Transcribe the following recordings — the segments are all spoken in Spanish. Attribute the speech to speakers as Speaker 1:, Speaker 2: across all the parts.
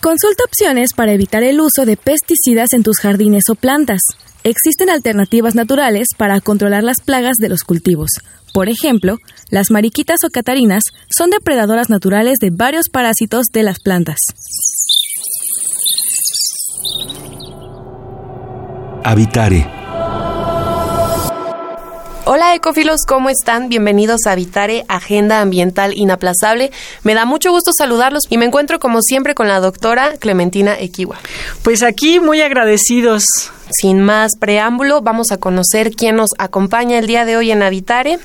Speaker 1: Consulta opciones para evitar el uso de pesticidas en tus jardines o plantas. Existen alternativas naturales para controlar las plagas de los cultivos. Por ejemplo, las mariquitas o catarinas son depredadoras naturales de varios parásitos de las plantas.
Speaker 2: Habitare
Speaker 3: Hola ecofilos, ¿cómo están? Bienvenidos a Vitare, Agenda Ambiental Inaplazable. Me da mucho gusto saludarlos y me encuentro como siempre con la doctora Clementina Equiwa.
Speaker 4: Pues aquí muy agradecidos.
Speaker 3: Sin más preámbulo, vamos a conocer quién nos acompaña el día de hoy en Habitare.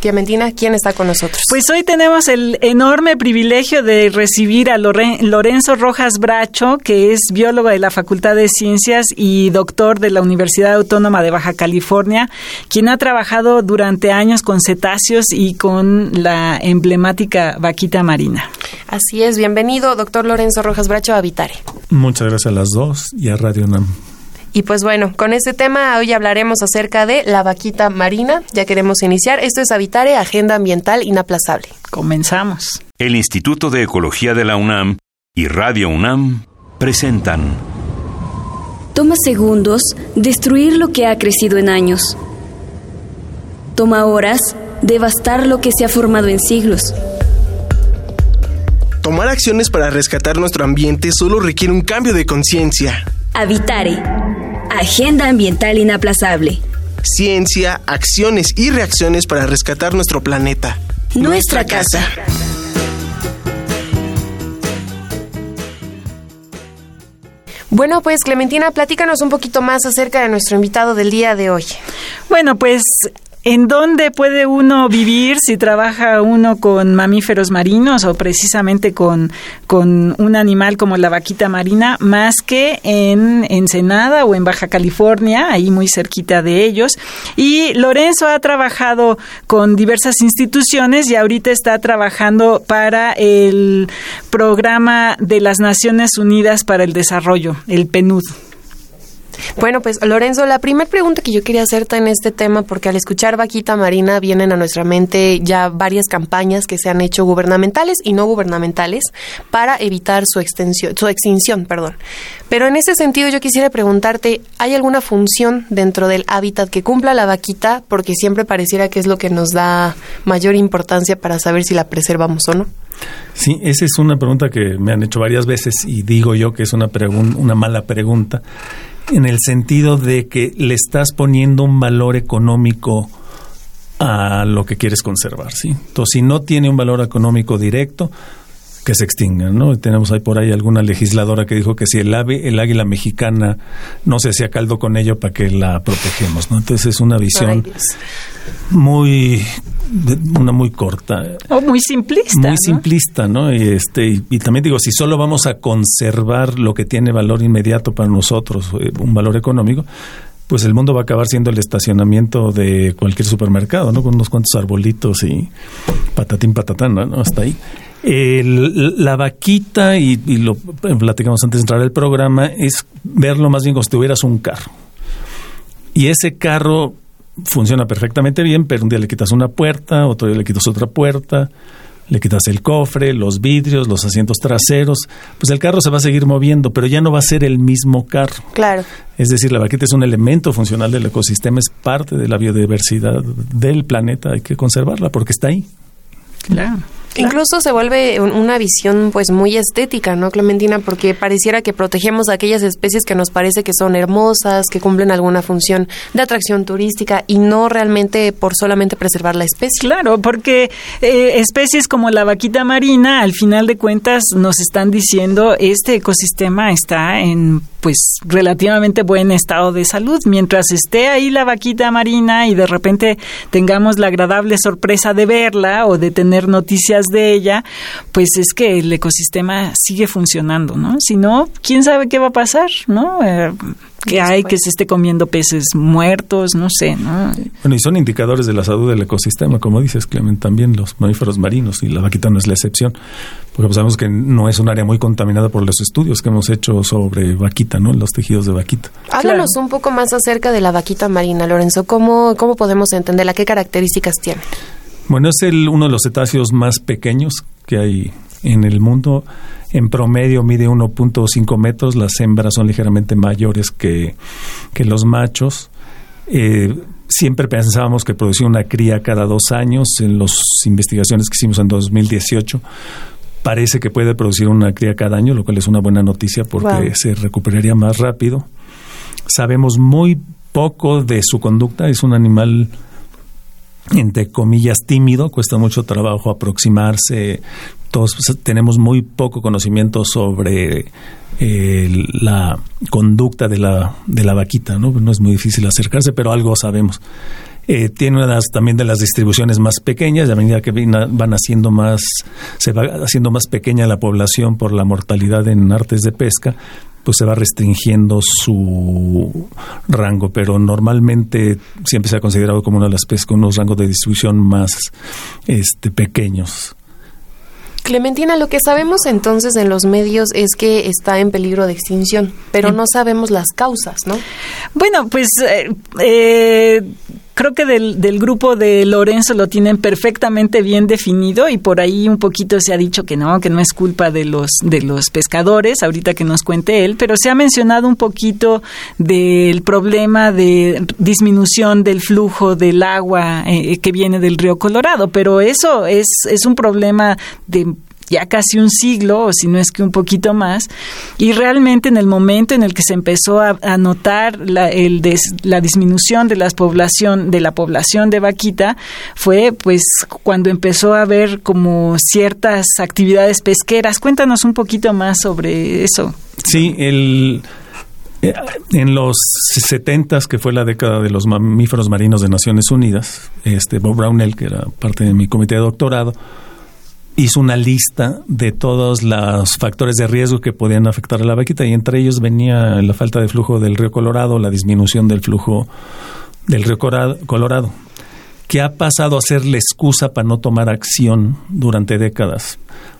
Speaker 3: Clementina, ¿quién está con nosotros?
Speaker 4: Pues hoy tenemos el enorme privilegio de recibir a Lorenzo Rojas Bracho, que es biólogo de la Facultad de Ciencias y doctor de la Universidad Autónoma de Baja California, quien ha trabajado durante años con cetáceos y con la emblemática vaquita marina.
Speaker 3: Así es, bienvenido, doctor Lorenzo Rojas Bracho, a Vitare.
Speaker 5: Muchas gracias a las dos y a Radio NAM.
Speaker 3: Y pues bueno, con este tema hoy hablaremos acerca de la vaquita marina. Ya queremos iniciar. Esto es Habitare, Agenda Ambiental Inaplazable.
Speaker 4: Comenzamos.
Speaker 2: El Instituto de Ecología de la UNAM y Radio UNAM presentan.
Speaker 6: Toma segundos destruir lo que ha crecido en años. Toma horas devastar lo que se ha formado en siglos.
Speaker 7: Tomar acciones para rescatar nuestro ambiente solo requiere un cambio de conciencia.
Speaker 6: Habitare Agenda Ambiental Inaplazable.
Speaker 7: Ciencia, acciones y reacciones para rescatar nuestro planeta.
Speaker 6: Nuestra, casa.
Speaker 3: Bueno, pues Clementina, platícanos un poquito más acerca de nuestro invitado del día de hoy.
Speaker 4: Bueno, pues ¿En dónde puede uno vivir si trabaja uno con mamíferos marinos o precisamente con, con un animal como la vaquita marina, más que en Ensenada o en Baja California, ahí muy cerquita de ellos? Y Lorenzo ha trabajado con diversas instituciones y ahorita está trabajando para el programa de las Naciones Unidas para el Desarrollo, el PNUD.
Speaker 3: Bueno, pues Lorenzo, la primera pregunta que yo quería hacerte en este tema, porque al escuchar Vaquita Marina vienen a nuestra mente ya varias campañas que se han hecho gubernamentales y no gubernamentales para evitar su extensión, su extinción, perdón. Pero en ese sentido yo quisiera preguntarte, ¿hay alguna función dentro del hábitat que cumpla la vaquita? Porque siempre pareciera que es lo que nos da mayor importancia para saber si la preservamos o no.
Speaker 5: Sí, esa es una pregunta que me han hecho varias veces y digo yo que es una, una mala pregunta en el sentido de que le estás poniendo un valor económico a lo que quieres conservar, ¿sí? Entonces, si no tiene un valor económico directo, que se extingan, ¿no? tenemos ahí por ahí alguna legisladora que dijo que si el ave, el águila mexicana no se hacía caldo con ello para que la protegemos, ¿no? Entonces es una visión muy una muy corta
Speaker 4: o muy simplista
Speaker 5: muy simplista no y este y, también digo si solo vamos a conservar lo que tiene valor inmediato para nosotros eh, un valor económico pues el mundo va a acabar siendo el estacionamiento de cualquier supermercado, ¿no? Con unos cuantos arbolitos y patatín patatán, ¿no? Hasta ahí. la vaquita, y, y, lo platicamos antes de entrar al programa, es verlo más bien como si tuvieras un carro. Y ese carro funciona perfectamente bien, pero un día le quitas una puerta, otro día le quitas otra puerta, le quitas el cofre, los vidrios, los asientos traseros, pues el carro se va a seguir moviendo, pero ya no va a ser el mismo carro.
Speaker 3: Claro.
Speaker 5: Es decir, la vaquita es un elemento funcional del ecosistema, es parte de la biodiversidad del planeta, hay que conservarla porque está ahí.
Speaker 3: Claro. Incluso se vuelve una visión pues muy estética, ¿no, Clementina? Porque pareciera que protegemos a aquellas especies que nos parece que son hermosas, que cumplen alguna función de atracción turística y no realmente por solamente preservar la especie.
Speaker 4: Claro, porque eh, especies como la vaquita marina, al final de cuentas, nos están diciendo este ecosistema está en pues relativamente buen estado de salud. Mientras esté ahí la vaquita marina y de repente tengamos la agradable sorpresa de verla o de tener noticias de ella, pues es que el ecosistema sigue funcionando, ¿no? Si no, quién sabe qué va a pasar, ¿no? Eh, que hay que se esté comiendo peces muertos, no sé, ¿no?
Speaker 5: Bueno, y son indicadores de la salud del ecosistema, como dices, Clemen, también los mamíferos marinos, y la vaquita no es la excepción, porque sabemos que no es un área muy contaminada por los estudios que hemos hecho sobre vaquita, ¿no? Los tejidos de vaquita.
Speaker 3: Háblanos un poco más acerca de la vaquita marina, Lorenzo. ¿Cómo, cómo podemos entenderla? ¿Qué características tiene?
Speaker 5: Bueno, es el, uno de los cetáceos más pequeños que hay en el mundo. En promedio mide 1.5 metros, las hembras son ligeramente mayores que, los machos. Eh, siempre pensábamos que producía una cría cada dos años. En las investigaciones que hicimos en 2018, parece que puede producir una cría cada año, lo cual es una buena noticia porque se recuperaría más rápido. Sabemos muy poco de su conducta, es un animal entre comillas tímido, cuesta mucho trabajo aproximarse, todos pues, tenemos muy poco conocimiento sobre eh, la conducta de la, de la vaquita, ¿no? No es muy difícil acercarse, pero algo sabemos. Eh, tiene una también de las distribuciones más pequeñas, a medida que van haciendo más, se va haciendo más pequeña la población por la mortalidad en artes de pesca, pues se va restringiendo su rango, pero normalmente siempre se ha considerado como una de las especies con unos rangos de distribución más este, pequeños.
Speaker 3: Clementina, lo que sabemos entonces en los medios es que está en peligro de extinción, pero no sabemos las causas, ¿no?
Speaker 4: Bueno, pues eh, eh, creo que del, del, grupo de Lorenzo lo tienen perfectamente bien definido y por ahí un poquito se ha dicho que no, que no es culpa de los de los pescadores, ahorita que nos cuente él, pero se ha mencionado un poquito del problema de disminución del flujo del agua eh, que viene del río Colorado, pero eso es es un problema de ya casi un siglo, o si no es que un poquito más, y realmente en el momento en el que se empezó a, notar la, disminución de la población de la población de vaquita fue pues cuando empezó a haber como ciertas actividades pesqueras. Cuéntanos un poquito más sobre eso.
Speaker 5: Sí, el eh, en los 70 que fue la década de los mamíferos marinos de Naciones Unidas, este Bob Brownell, que era parte de mi comité de doctorado, hizo una lista de todos los factores de riesgo que podían afectar a la vaquita y entre ellos venía la falta de flujo del río Colorado, la disminución del flujo del río Colorado, que ha pasado a ser la excusa para no tomar acción durante décadas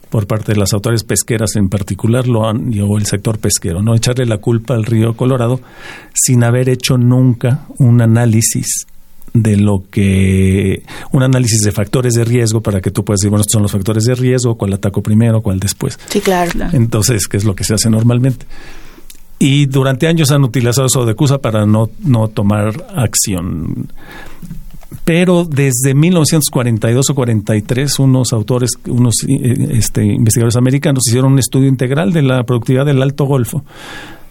Speaker 5: por parte de las autoridades pesqueras en particular lo han, o el sector pesquero, no echarle la culpa al río Colorado sin haber hecho nunca un análisis de lo que un análisis de factores de riesgo para que tú puedas decir, bueno, estos son los factores de riesgo, cuál ataco primero, cuál después.
Speaker 3: Sí, claro.
Speaker 5: Entonces, ¿qué es lo que se hace normalmente? Y durante años han utilizado eso de excusa para no, no tomar acción. Pero desde 1942 o 43, unos autores, unos eh, este, investigadores americanos hicieron un estudio integral de la productividad del Alto Golfo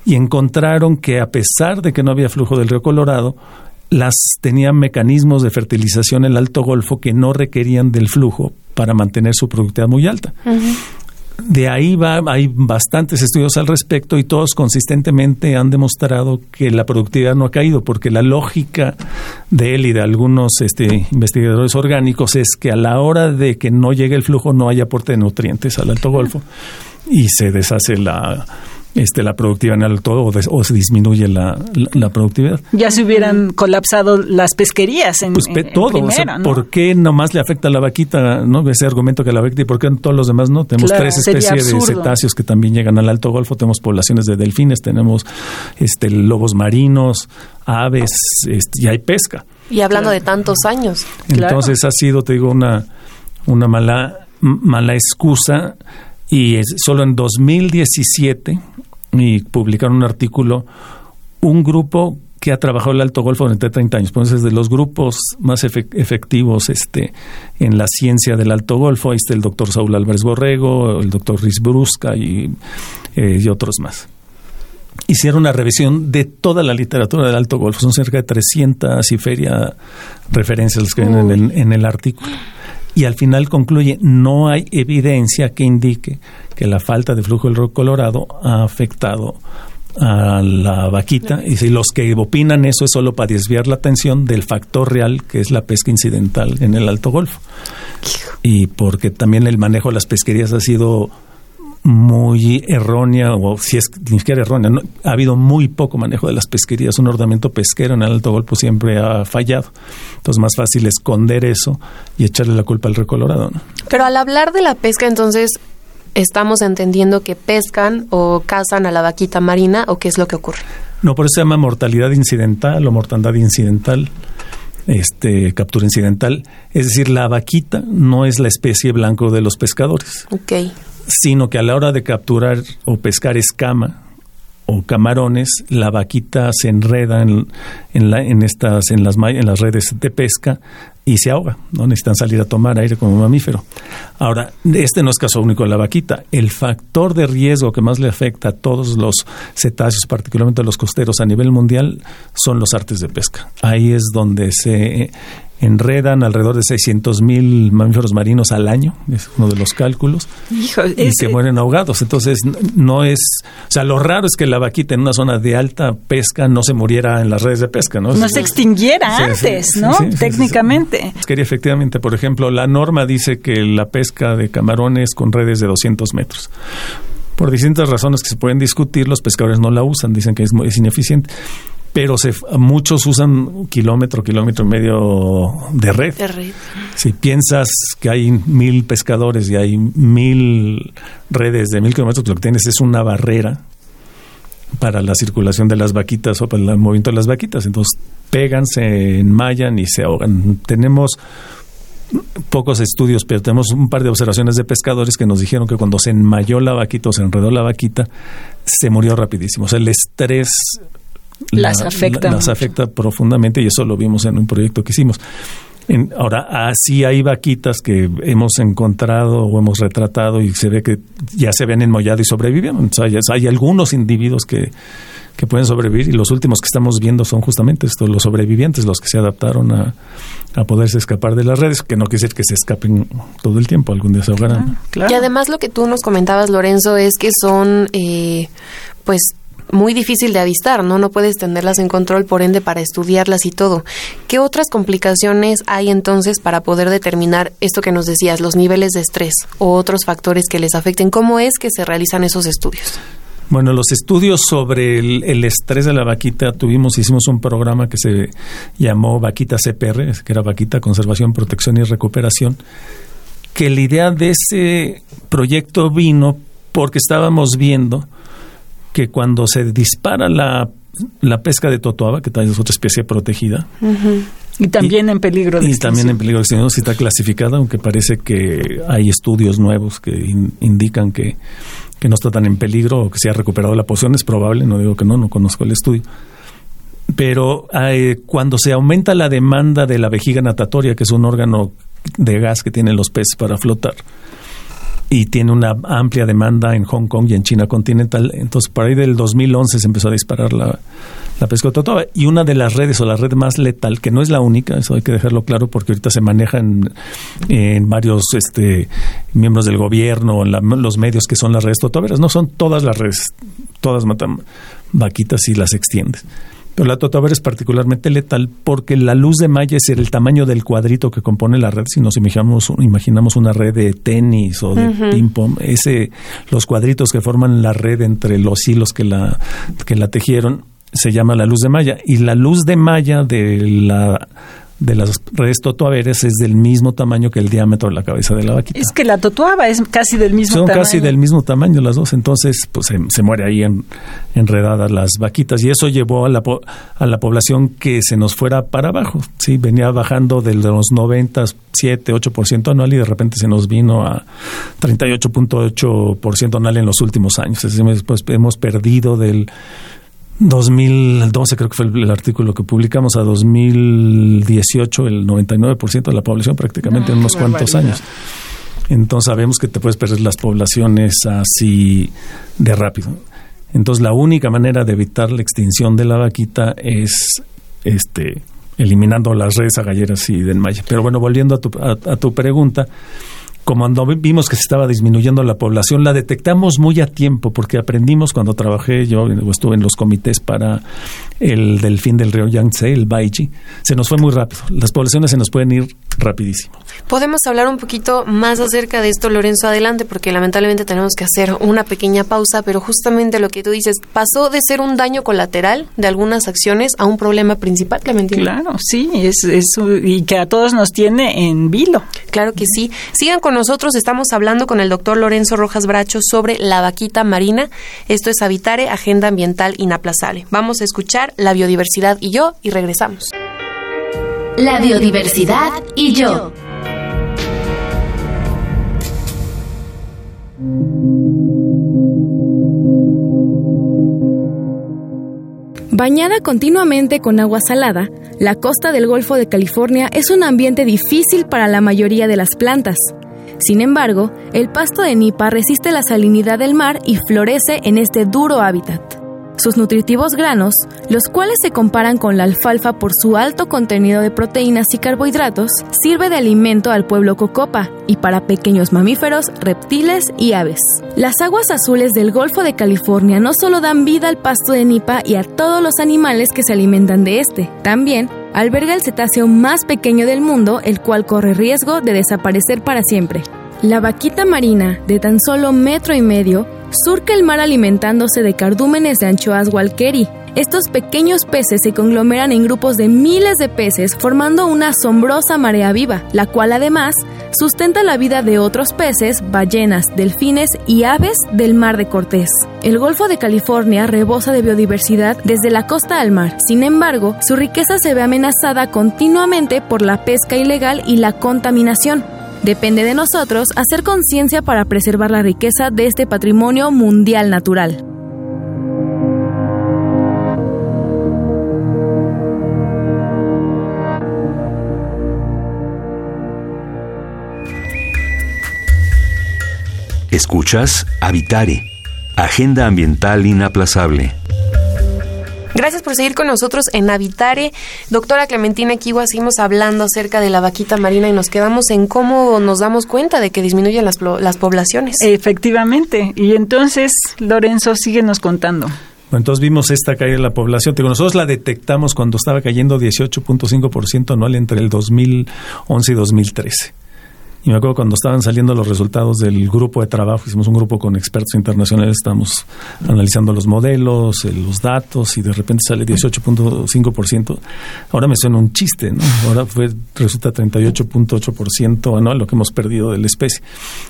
Speaker 5: y encontraron que a pesar de que no había flujo del río Colorado, las tenían mecanismos de fertilización en el Alto Golfo que no requerían del flujo para mantener su productividad muy alta. De ahí va, hay bastantes estudios al respecto y todos consistentemente han demostrado que la productividad no ha caído, porque la lógica de él y de algunos este, investigadores orgánicos es que a la hora de que no llegue el flujo no hay aporte de nutrientes al Alto Golfo y se deshace la, este, la productividad en el todo o, se disminuye la, la, productividad.
Speaker 4: Ya se hubieran colapsado las pesquerías en,
Speaker 5: pues todo, ¿por qué nomás le afecta a la vaquita, no? Ese argumento que la vaquita y por qué todos los demás no? Tenemos tres especies de cetáceos que también llegan al Alto Golfo, tenemos poblaciones de delfines, tenemos este lobos marinos, aves, este, y hay pesca.
Speaker 3: Y hablando de tantos años.
Speaker 5: Entonces ha sido, te digo, una, una mala, mala excusa y solo en 2017 y publicaron un artículo, un grupo que ha trabajado el Alto Golfo durante 30 años. Entonces, de los grupos más efectivos este, en la ciencia del Alto Golfo, ahí está el doctor Saúl Álvarez Borrego, el doctor Riz Brusca y, eh, y otros más. Hicieron una revisión de toda la literatura del Alto Golfo. Son cerca de 300 y feria referencias que vienen en en el artículo. Y al final concluye, no hay evidencia que indique que la falta de flujo del río Colorado ha afectado a la vaquita. Y si los que opinan eso es solo para desviar la atención del factor real que es la pesca incidental en el Alto Golfo. Y porque también el manejo de las pesquerías ha sido muy errónea, o si es ni siquiera errónea, ha habido muy poco manejo de las pesquerías. Un ordenamiento pesquero en el Alto Golfo siempre ha fallado. Entonces, más fácil esconder eso y echarle la culpa al recolorado.
Speaker 3: Pero al hablar de la pesca, entonces, estamos entendiendo que pescan o cazan a la vaquita marina o qué es lo que ocurre.
Speaker 5: No, por eso se llama mortalidad incidental o mortandad incidental este, captura incidental. Es decir, la vaquita no es la especie blanco de los pescadores.
Speaker 3: Okay
Speaker 5: sino que a la hora de capturar o pescar escama o camarones, la vaquita se enreda en, en, estas, en, las, en las redes de pesca y se ahoga, no necesitan salir a tomar aire como mamífero. Ahora, este no es caso único de la vaquita. El factor de riesgo que más le afecta a todos los cetáceos, particularmente a los costeros a nivel mundial, son los artes de pesca. Ahí es donde se enredan alrededor de 600 mil mamíferos marinos al año, es uno de los cálculos, y que mueren ahogados. Entonces, no es, o sea, lo raro es que la vaquita en una zona de alta pesca no se muriera en las redes de pesca, ¿no?
Speaker 4: No se extinguiera antes, ¿no? Técnicamente.
Speaker 5: que efectivamente, por ejemplo, la norma dice que la pesca de camarones con redes de 200 metros. Por distintas razones que se pueden discutir, los pescadores no la usan, dicen que es, es ineficiente pero se, muchos usan kilómetro, kilómetro y medio de red. Si piensas que hay mil pescadores y hay mil redes de mil kilómetros, lo que tienes es una barrera para la circulación de las vaquitas o para el movimiento de las vaquitas. Entonces pegan, se enmayan y se ahogan. Tenemos pocos estudios, pero tenemos un par de observaciones de pescadores que nos dijeron que cuando se enmayó la vaquita o se enredó la vaquita, se murió rapidísimo. O sea, el estrés
Speaker 4: las afecta.
Speaker 5: las afecta profundamente y eso lo vimos en un proyecto que hicimos. ahora, así hay vaquitas que hemos encontrado o hemos retratado y se ve que ya se ven enmollado y sobrevivieron. hay, algunos individuos que, que pueden sobrevivir y los últimos que estamos viendo son justamente estos, los sobrevivientes, los que se adaptaron a, a poderse escapar de las redes, que no quiere decir que se escapen todo el tiempo, algún día se ahogarán.
Speaker 3: Y además lo que tú nos comentabas, Lorenzo, es que son, eh, pues, muy difícil de avistar, ¿no? No puedes tenerlas en control, por ende, para estudiarlas y todo. ¿Qué otras complicaciones hay entonces para poder determinar esto que nos decías, los niveles de estrés o otros factores que les afecten? ¿Cómo es que se realizan esos estudios?
Speaker 5: Bueno, los estudios sobre el, estrés de la vaquita, tuvimos, hicimos un programa que se llamó Vaquita CPR, que era Vaquita Conservación, Protección y Recuperación, que la idea de ese proyecto vino porque estábamos viendo que cuando se dispara la, la pesca de totoaba, que también es otra especie protegida,
Speaker 4: y también en peligro de
Speaker 5: Y también en peligro de extinción, si está clasificada, aunque parece que hay estudios nuevos que indican que, que no está tan en peligro o que se ha recuperado la posición, es probable, no digo que no, no conozco el estudio. Pero eh, cuando se aumenta la demanda de la vejiga natatoria, que es un órgano de gas que tienen los peces para flotar, y tiene una amplia demanda en Hong Kong y en China continental. Entonces, por ahí del 2011 se empezó a disparar la, la pesca totoaba. Y una de las redes, o la red más letal, que no es la única, eso hay que dejarlo claro, porque ahorita se maneja en, varios este, miembros del gobierno, en los medios que son las redes totoberas. No son todas las redes, todas matan vaquitas y las extiendes. Pero la totoabera es particularmente letal porque la luz de malla es el tamaño del cuadrito que compone la red. Si nos imaginamos, imaginamos una red de tenis o de ping-pong, ese, los cuadritos que forman la red entre los hilos que la, que la tejieron se llama la luz de malla. Y la luz de malla de la de las redes totoaveres es del mismo tamaño que el diámetro de la cabeza de la vaquita.
Speaker 4: Es que la totuaba es casi del mismo
Speaker 5: tamaño.
Speaker 4: Son
Speaker 5: casi del mismo tamaño las dos, entonces pues se, muere ahí en, enredadas las vaquitas y eso llevó a la, a la población que se nos fuera para abajo, sí, venía bajando de los 97, 8% anual y de repente se nos vino a 38.8% anual en los últimos años. Es decir, pues hemos perdido del 2012 creo que fue el, artículo que publicamos a 2018 el 99% de la población prácticamente en unos cuantos años. Entonces sabemos que te puedes perder las poblaciones así de rápido. Entonces la única manera de evitar la extinción de la vaquita es este eliminando las redes agalleras y del maya. Pero bueno, volviendo a tu, a tu pregunta, como vimos que se estaba disminuyendo la población, la detectamos muy a tiempo porque aprendimos cuando trabajé, yo estuve en los comités para el delfín del río Yangtze, el Baiji, se nos fue muy rápido. Las poblaciones se nos pueden ir rapidísimo.
Speaker 3: Podemos hablar un poquito más acerca de esto, Lorenzo, adelante, porque lamentablemente tenemos que hacer una pequeña pausa, pero justamente lo que tú dices, pasó de ser un daño colateral de algunas acciones a un problema principal, Clementina.
Speaker 4: Claro, sí, es, es, y que a todos nos tiene en vilo.
Speaker 3: Claro que sí. Sigan con nosotros, estamos hablando con el doctor Lorenzo Rojas Bracho sobre la vaquita marina. Esto es Habitare, Agenda Ambiental Inaplazable. Vamos a escuchar La biodiversidad y yo y regresamos.
Speaker 8: La biodiversidad y yo.
Speaker 1: Bañada continuamente con agua salada, la costa del Golfo de California es un ambiente difícil para la mayoría de las plantas. Sin embargo, el pasto de nipa resiste la salinidad del mar y florece en este duro hábitat. Sus nutritivos granos, los cuales se comparan con la alfalfa por su alto contenido de proteínas y carbohidratos, sirve de alimento al pueblo cocopa y para pequeños mamíferos, reptiles y aves. Las aguas azules del Golfo de California no solo dan vida al pasto de nipa y a todos los animales que se alimentan de este, también alberga el cetáceo más pequeño del mundo, el cual corre riesgo de desaparecer para siempre. La vaquita marina, de tan solo metro y medio, surca el mar alimentándose de cardúmenes de anchoas walkeri. Estos pequeños peces se conglomeran en grupos de miles de peces formando una asombrosa marea viva, la cual además sustenta la vida de otros peces, ballenas, delfines y aves del mar de Cortés. El Golfo de California rebosa de biodiversidad desde la costa al mar. Sin embargo, su riqueza se ve amenazada continuamente por la pesca ilegal y la contaminación. Depende de nosotros hacer conciencia para preservar la riqueza de este patrimonio mundial natural.
Speaker 2: Escuchas Habitare, Agenda Ambiental Inaplazable.
Speaker 3: Gracias por seguir con nosotros en Habitare. Doctora Clementina Kiwa, seguimos hablando acerca de la vaquita marina y nos quedamos en cómo nos damos cuenta de que disminuyen las, las poblaciones.
Speaker 4: Efectivamente. Y entonces, Lorenzo, síguenos contando.
Speaker 5: Bueno, entonces vimos esta caída de la población. nosotros la detectamos cuando estaba cayendo 18.5% anual entre el 2011 y 2013. Y me acuerdo cuando estaban saliendo los resultados del grupo de trabajo, hicimos un grupo con expertos internacionales, estamos analizando los modelos, eh, los datos, y de repente sale 18.5%. Ahora me suena un chiste, ¿no? Ahora fue, resulta 38.8% anual lo que hemos perdido de la especie.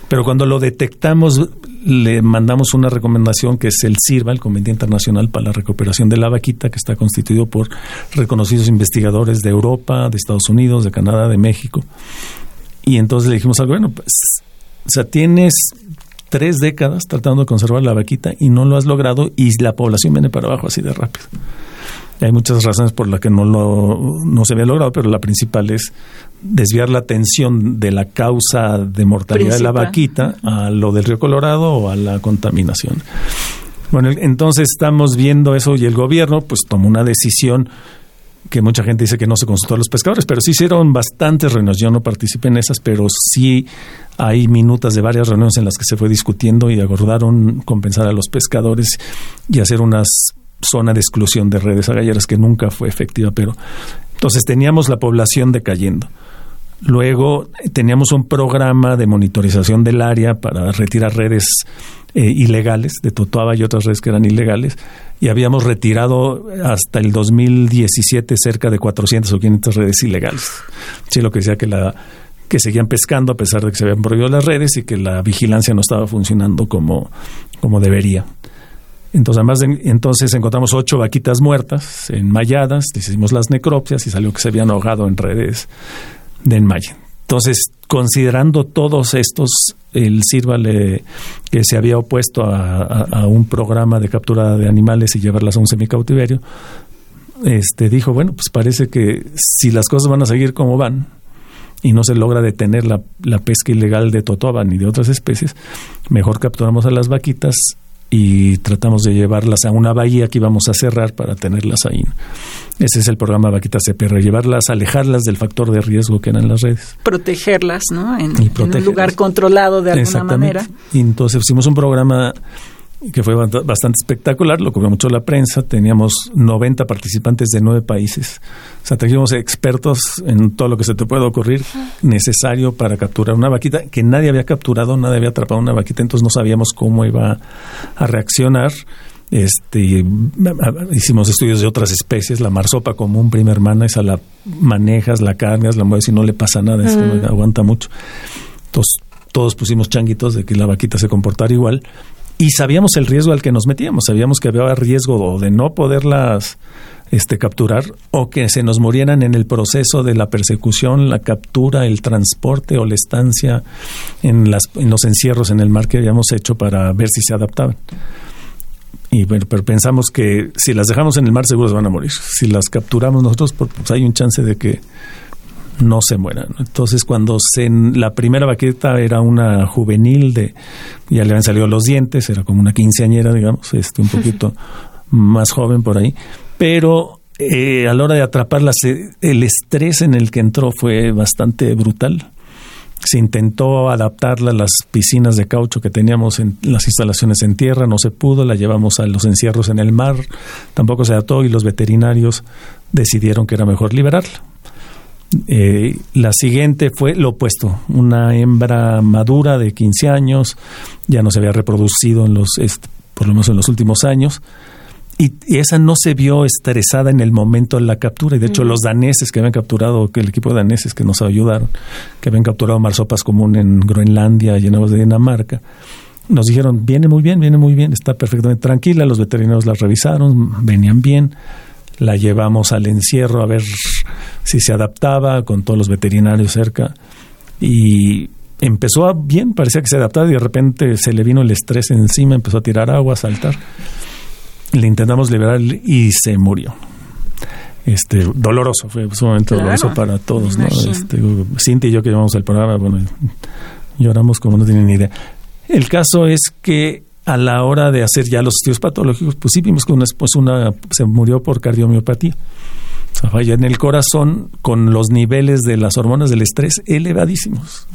Speaker 5: Pero cuando lo detectamos, le mandamos una recomendación que es el CIRVA, el Comité Internacional para la Recuperación de la Vaquita, que está constituido por reconocidos investigadores de Europa, de Estados Unidos, de Canadá, de México y entonces le dijimos algo, bueno, pues, o sea, tienes tres décadas tratando de conservar la vaquita y no lo has logrado y la población viene para abajo así de rápido. hay muchas razones por las que no, lo, no se había logrado, pero la principal es desviar la atención de la causa de mortalidad de la vaquita a lo del río Colorado o a la contaminación. Bueno, entonces estamos viendo eso y el gobierno pues tomó una decisión que mucha gente dice que no se consultó a los pescadores, pero sí hicieron bastantes reuniones. Yo no participé en esas, pero sí hay minutas de varias reuniones en las que se fue discutiendo y acordaron compensar a los pescadores y hacer una zona de exclusión de redes agalleras que nunca fue efectiva, pero entonces teníamos la población decayendo. Luego teníamos un programa de monitorización del área para retirar redes eh, ilegales de Totoaba y otras redes que eran ilegales y habíamos retirado hasta el 2017 cerca de 400 o 500 redes ilegales. Sí, lo que decía que la que seguían pescando a pesar de que se habían prohibido las redes y que la vigilancia no estaba funcionando como, como debería. Entonces, además, entonces encontramos ocho vaquitas muertas, enmayadas, hicimos las necropsias y salió que se habían ahogado en redes de enmaye. Entonces, considerando todos estos, el CIRVA que se había opuesto a, un programa de captura de animales y llevarlas a un semicautiverio, este, dijo, bueno, pues parece que si las cosas van a seguir como van y no se logra detener la, pesca ilegal de totoaba ni de otras especies, mejor capturamos a las vaquitas y tratamos de llevarlas a una bahía que íbamos a cerrar para tenerlas ahí. Ese es el programa Vaquitas CPR, llevarlas, alejarlas del factor de riesgo que eran las redes.
Speaker 4: Protegerlas, ¿no? En, en un lugar controlado de alguna manera.
Speaker 5: Y entonces hicimos un programa que fue bastante espectacular, lo cubrió mucho la prensa, teníamos 90 participantes de nueve países, o sea, teníamos expertos en todo lo que se te puede ocurrir necesario para capturar una vaquita, que nadie había capturado, nadie había atrapado una vaquita, entonces no sabíamos cómo iba a reaccionar. Este, hicimos estudios de otras especies, la marsopa común, prima hermana, esa la manejas, la cargas, la mueves y no le pasa nada, aguanta mucho. Entonces, todos pusimos changuitos de que la vaquita se comportara igual y sabíamos el riesgo al que nos metíamos, sabíamos que había riesgo de no poderlas este, capturar o que se nos murieran en el proceso de la persecución, la captura, el transporte o la estancia en, las, en los encierros en el mar que habíamos hecho para ver si se adaptaban. Y bueno, pero pensamos que si las dejamos en el mar seguros van a morir. Si las capturamos nosotros, pues hay un chance de que no se mueran. Entonces, cuando se, la primera vaqueta era una juvenil de, ya le habían salido los dientes, era como una quinceañera, digamos, este, un poquito más joven por ahí, pero eh, a la hora de atraparla, el estrés en el que entró fue bastante brutal. Se intentó adaptarla a las piscinas de caucho que teníamos en las instalaciones en tierra, no se pudo, la llevamos a los encierros en el mar, tampoco se adaptó y los veterinarios decidieron que era mejor liberarla eh, la siguiente fue lo opuesto, una hembra madura de 15 años, ya no se había reproducido en los, por lo menos en los últimos años, y, esa no se vio estresada en el momento de la captura. Y de hecho, los daneses que habían capturado, que el equipo de daneses que nos ayudaron, que habían capturado marsopas común en Groenlandia, llenados de Dinamarca, nos dijeron, viene muy bien, viene muy bien, está perfectamente tranquila. Los veterinarios la revisaron, venían bien la llevamos al encierro a ver si se adaptaba con todos los veterinarios cerca y empezó bien, parecía que se adaptaba y de repente se le vino el estrés encima, empezó a tirar agua, a saltar. Le intentamos liberar y se murió. Este, doloroso, fue sumamente doloroso para todos, ¿no? Este, Cintia y yo que llevamos el programa, bueno, lloramos como no tienen ni idea. El caso es que a la hora de hacer ya los estudios patológicos, pues sí vimos que una, pues una se murió por cardiomiopatía. O sea, falla en el corazón con los niveles de las hormonas del estrés elevadísimos.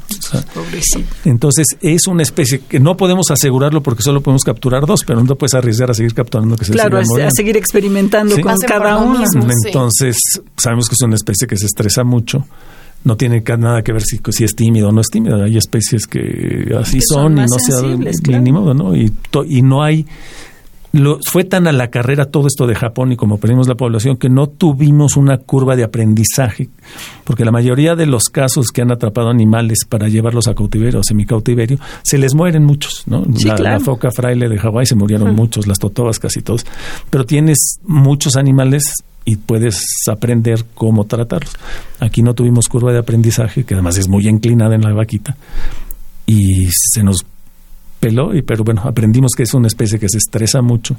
Speaker 5: entonces es una especie que no podemos asegurarlo porque solo podemos capturar dos, pero no puedes arriesgar a seguir capturando que se
Speaker 4: Claro, a, seguir experimentando con cada uno.
Speaker 5: Entonces sabemos que es una especie que se estresa mucho no tiene nada que ver si, si es tímido o no es tímido. Hay especies que así son, y no se ha ¿no? Y, y no hay. Lo, fue tan a la carrera todo esto de Japón y como perdimos la población que no tuvimos una curva de aprendizaje, porque la mayoría de los casos que han atrapado animales para llevarlos a cautiverio o semicautiverio, se les mueren muchos, ¿no? la, foca fraile de Hawái se murieron muchos, las totobas casi todos, pero tienes muchos animales y puedes aprender cómo tratarlos. Aquí no tuvimos curva de aprendizaje, que además es muy inclinada en la vaquita, y se nos peló, y, pero bueno, aprendimos que es una especie que se estresa mucho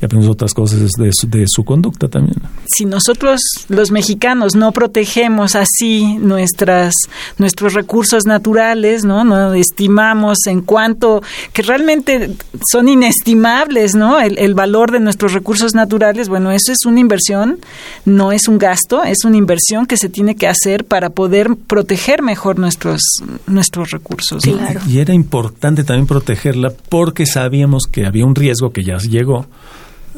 Speaker 5: y aprendimos otras cosas de su, de su conducta también.
Speaker 4: Si nosotros los mexicanos no protegemos así nuestras nuestros recursos naturales, ¿no? No estimamos en cuanto que realmente son inestimables, ¿no? El, el valor de nuestros recursos naturales, bueno, eso es una inversión, no es un gasto, es una inversión que se tiene que hacer para poder proteger mejor nuestros nuestros recursos.
Speaker 5: Claro. Y era importante también protegerla porque sabíamos que había un riesgo que ya llegó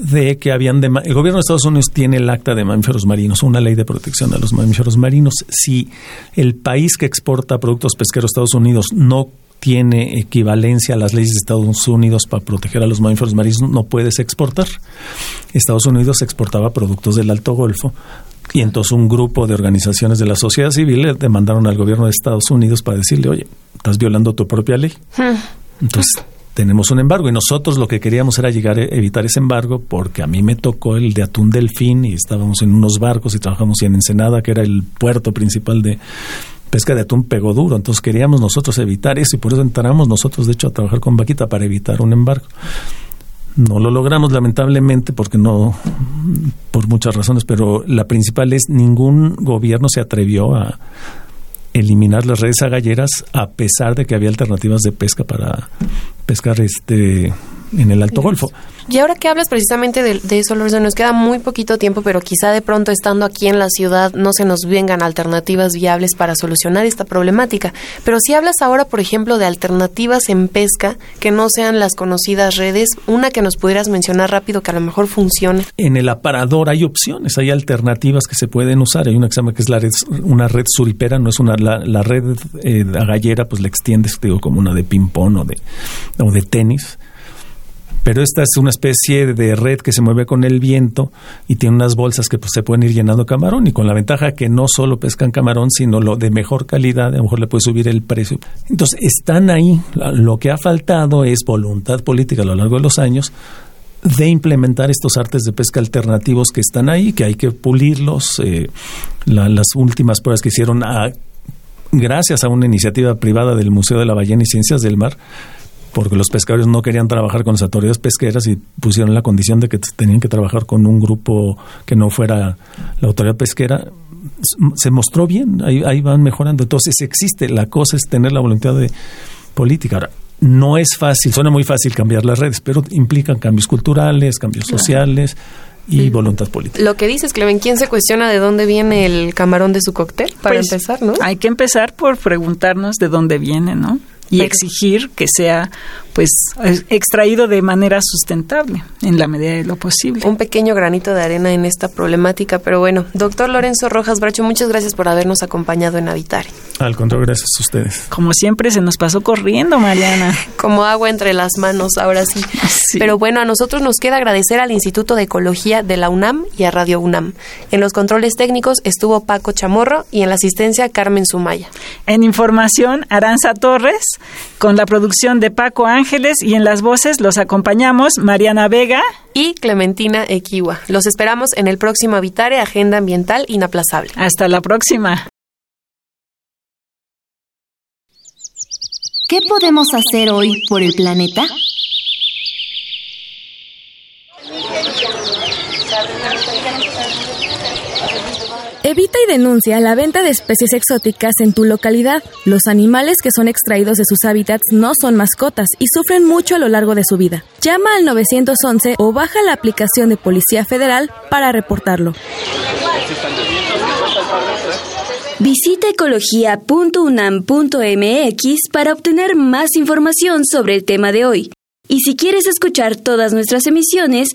Speaker 5: de que habían de, el gobierno de Estados Unidos tiene el acta de mamíferos marinos, una ley de protección de los mamíferos marinos. Si el país que exporta productos pesqueros a Estados Unidos no tiene equivalencia a las leyes de Estados Unidos para proteger a los mamíferos marinos, no puedes exportar. Estados Unidos exportaba productos del Alto Golfo y entonces un grupo de organizaciones de la sociedad civil demandaron al gobierno de Estados Unidos para decirle, oye, estás violando tu propia ley. Hmm. Entonces tenemos un embargo y nosotros lo que queríamos era llegar a evitar ese embargo porque a mí me tocó el de atún delfín y estábamos en unos barcos y trabajamos en Ensenada, que era el puerto principal de pesca de atún pegó duro, entonces queríamos nosotros evitar eso y por eso entramos nosotros de hecho a trabajar con Vaquita para evitar un embargo. No lo logramos lamentablemente porque no, por muchas razones, pero la principal es ningún gobierno se atrevió a, eliminar las redes agalleras a pesar de que había alternativas de pesca para pescar este en el Alto Golfo.
Speaker 3: Y ahora que hablas precisamente de, eso, Lorenzo, nos queda muy poquito tiempo, pero quizá de pronto estando aquí en la ciudad no se nos vengan alternativas viables para solucionar esta problemática. Pero si hablas ahora, por ejemplo, de alternativas en pesca que no sean las conocidas redes, una que nos pudieras mencionar rápido que a lo mejor funcione.
Speaker 5: En el aparador hay opciones, hay alternativas que se pueden usar. Hay un examen que es la red, una red suripera, no es una la, red eh, agallera, pues la extiendes, digo, como una de ping-pong o de, o de tenis pero esta es una especie de red que se mueve con el viento y tiene unas bolsas que pues, se pueden ir llenando camarón y con la ventaja que no solo pescan camarón, sino lo de mejor calidad, a lo mejor le puede subir el precio. Entonces, están ahí. Lo que ha faltado es voluntad política a lo largo de los años de implementar estos artes de pesca alternativos que están ahí, que hay que pulirlos. Eh, las últimas pruebas que hicieron a, gracias a una iniciativa privada del Museo de la Ballena y Ciencias del Mar, porque los pescadores no querían trabajar con las autoridades pesqueras y pusieron la condición de que tenían que trabajar con un grupo que no fuera la autoridad pesquera, se mostró bien, ahí, ahí van mejorando. Entonces existe, la cosa es tener la voluntad de política. Ahora, no es fácil, suena muy fácil cambiar las redes, pero implican cambios culturales, cambios sociales y voluntad política.
Speaker 3: Lo que dices, Clemen, ¿quién se cuestiona de dónde viene el camarón de su cóctel? Para pues, empezar, ¿no?
Speaker 4: Hay que empezar por preguntarnos de dónde viene, ¿no? Y exigir que sea pues extraído de manera sustentable en la medida de lo posible.
Speaker 3: Un pequeño granito de arena en esta problemática, pero bueno, doctor Lorenzo Rojas Bracho, muchas gracias por habernos acompañado en Habitar.
Speaker 5: Al contrario, gracias a ustedes.
Speaker 4: Como siempre se nos pasó corriendo, Mariana.
Speaker 3: Como agua entre las manos, ahora sí. Pero bueno, a nosotros nos queda agradecer al Instituto de Ecología de la UNAM y a Radio UNAM. En los controles técnicos estuvo Paco Chamorro y en la asistencia Carmen Sumaya.
Speaker 4: En información, Aranza Torres con la producción de Paco Ángeles y en las voces los acompañamos Mariana Vega
Speaker 3: y Clementina Equiwa. Los esperamos en el próximo Habitare Agenda Ambiental Inaplazable.
Speaker 4: Hasta la próxima.
Speaker 8: ¿Qué podemos hacer hoy por el planeta?
Speaker 1: Evita y denuncia la venta de especies exóticas en tu localidad. Los animales que son extraídos de sus hábitats no son mascotas y sufren mucho a lo largo de su vida. Llama al 911 o baja la aplicación de Policía Federal para reportarlo.
Speaker 6: Visita ecología.unam.mx para obtener más información sobre el tema de hoy. Y si quieres escuchar todas nuestras emisiones,